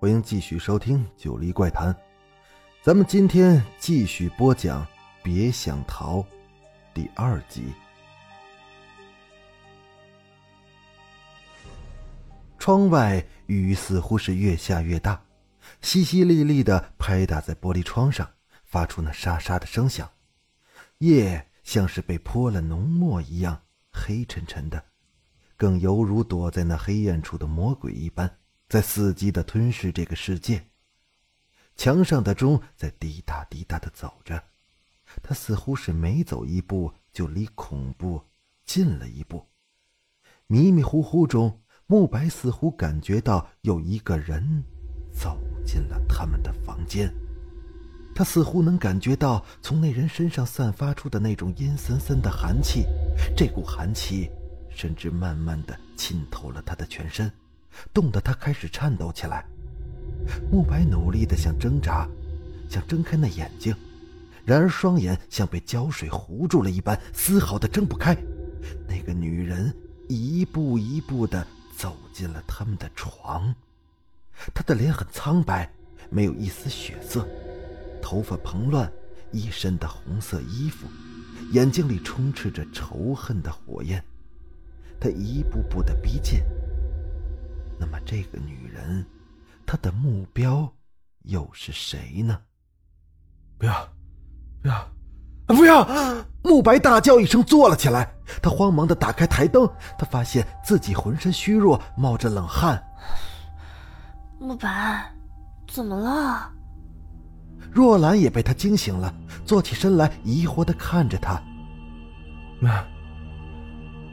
欢迎继续收听《九黎怪谈》。咱们今天继续播讲《别想逃》第二集。窗外雨似乎是越下越大，淅淅沥沥的拍打在玻璃窗上，发出那沙沙的声响。夜像是被泼了浓墨一样黑沉沉的，更犹如躲在那黑暗处的魔鬼一般，在伺机的吞噬这个世界。墙上的钟在滴答滴答的走着，它似乎是每走一步就离恐怖近了一步。迷迷糊糊中，慕白似乎感觉到有一个人走进了他们的房间。他似乎能感觉到从那人身上散发出的那种阴森森的寒气，这股寒气甚至慢慢的浸透了他的全身，冻得他开始颤抖起来。慕白努力的想挣扎，想睁开那眼睛，然而双眼像被胶水糊住了一般，丝毫的睁不开。那个女人一步一步的走进了他们的床，她的脸很苍白，没有一丝血色。头发蓬乱，一身的红色衣服，眼睛里充斥着仇恨的火焰。他一步步的逼近。那么，这个女人，她的目标又是谁呢？不要，不要，不要！慕白大叫一声，坐了起来。他慌忙的打开台灯，他发现自己浑身虚弱，冒着冷汗。慕白，怎么了？若兰也被他惊醒了，坐起身来，疑惑的看着他。没，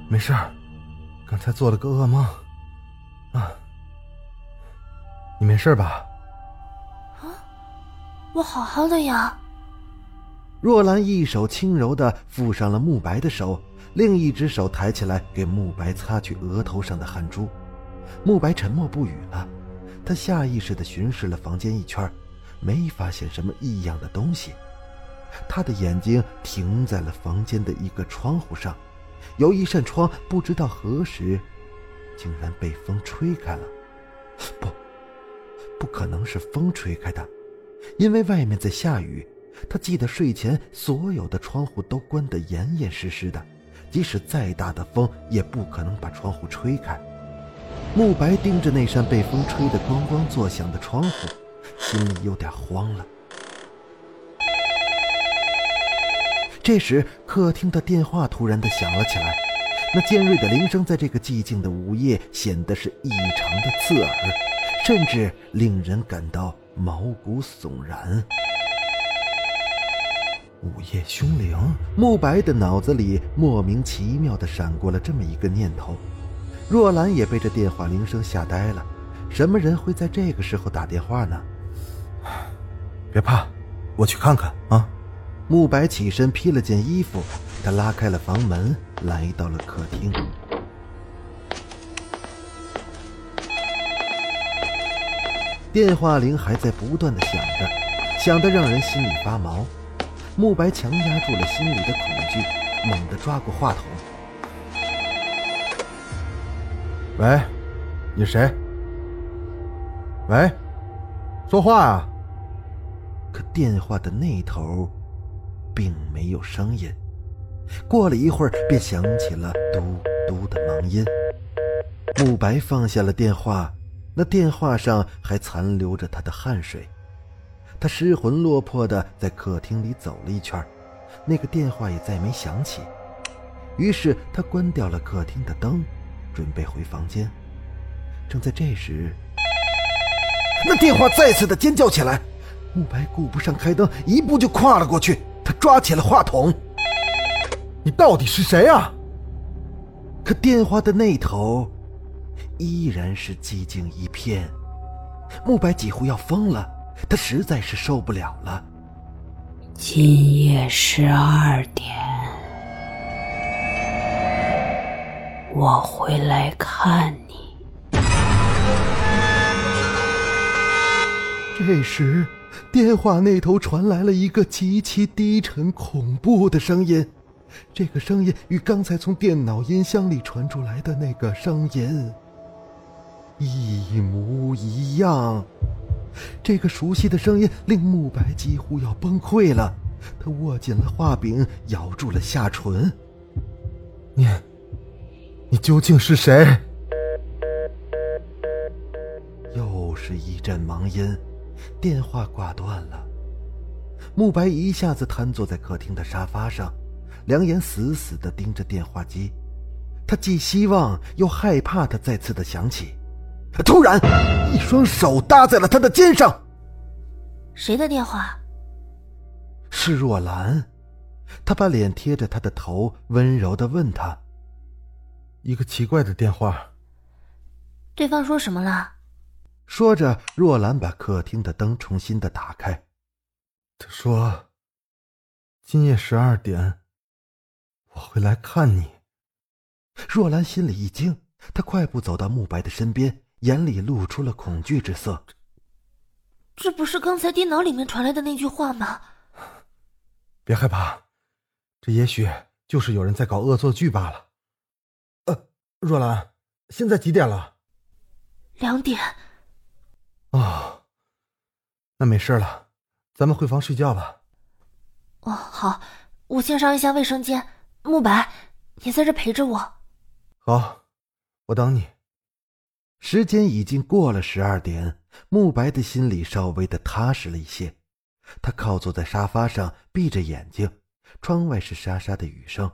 没事儿，刚才做了个噩梦。啊，你没事吧？啊，我好好的呀。若兰一手轻柔的附上了慕白的手，另一只手抬起来给慕白擦去额头上的汗珠。慕白沉默不语了，他下意识的巡视了房间一圈。没发现什么异样的东西，他的眼睛停在了房间的一个窗户上，有一扇窗不知道何时，竟然被风吹开了。不，不可能是风吹开的，因为外面在下雨。他记得睡前所有的窗户都关得严严实实的，即使再大的风也不可能把窗户吹开。慕白盯着那扇被风吹得咣咣作响的窗户。心里有点慌了。这时，客厅的电话突然的响了起来，那尖锐的铃声在这个寂静的午夜显得是异常的刺耳，甚至令人感到毛骨悚然。午夜凶铃，慕白的脑子里莫名其妙的闪过了这么一个念头。若兰也被这电话铃声吓呆了，什么人会在这个时候打电话呢？别怕，我去看看啊！慕白起身披了件衣服，他拉开了房门，来到了客厅。电话铃还在不断的响着，响得让人心里发毛。慕白强压住了心里的恐惧，猛地抓过话筒：“喂，你谁？喂，说话啊！”可电话的那头，并没有声音。过了一会儿，便响起了嘟嘟的忙音。慕白放下了电话，那电话上还残留着他的汗水。他失魂落魄的在客厅里走了一圈，那个电话也再没响起。于是他关掉了客厅的灯，准备回房间。正在这时，那电话再次的尖叫起来。慕白顾不上开灯，一步就跨了过去。他抓起了话筒：“你到底是谁啊？”可电话的那头依然是寂静一片。慕白几乎要疯了，他实在是受不了了。今夜十二点，我会来看你。这时，电话那头传来了一个极其低沉、恐怖的声音。这个声音与刚才从电脑音箱里传出来的那个声音一模一样。这个熟悉的声音令慕白几乎要崩溃了，他握紧了画柄，咬住了下唇。你，你究竟是谁？又是一阵忙音，电话挂断了。慕白一下子瘫坐在客厅的沙发上。两眼死死地盯着电话机，他既希望又害怕它再次的响起。突然，一双手搭在了他的肩上。谁的电话？是若兰。他把脸贴着他的头，温柔的问他：“一个奇怪的电话。”对方说什么了？说着，若兰把客厅的灯重新的打开。他说：“今夜十二点。”我会来看你。若兰心里一惊，她快步走到慕白的身边，眼里露出了恐惧之色。这不是刚才电脑里面传来的那句话吗？别害怕，这也许就是有人在搞恶作剧罢了。呃，若兰，现在几点了？两点。哦，那没事了，咱们回房睡觉吧。哦，好，我先上一下卫生间。慕白，你在这陪着我。好，我等你。时间已经过了十二点，慕白的心里稍微的踏实了一些。他靠坐在沙发上，闭着眼睛。窗外是沙沙的雨声，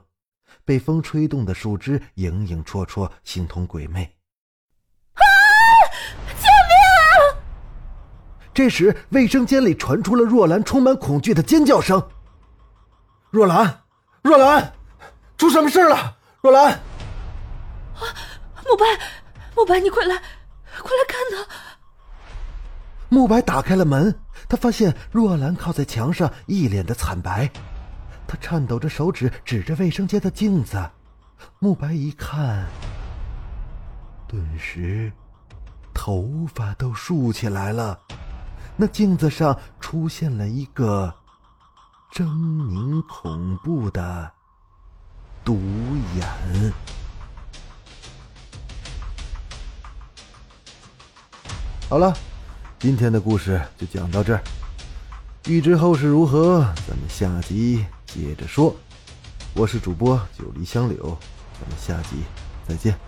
被风吹动的树枝影影绰绰，形同鬼魅。啊！救命啊！这时，卫生间里传出了若兰充满恐惧的尖叫声。若兰，若兰！出什么事了，若兰？啊，慕白，慕白，你快来，快来看他！慕白打开了门，他发现若兰靠在墙上，一脸的惨白。他颤抖着手指指着卫生间的镜子，慕白一看，顿时头发都竖起来了。那镜子上出现了一个狰狞恐怖的。独眼。好了，今天的故事就讲到这儿。欲知后事如何，咱们下集接着说。我是主播九黎香柳，咱们下集再见。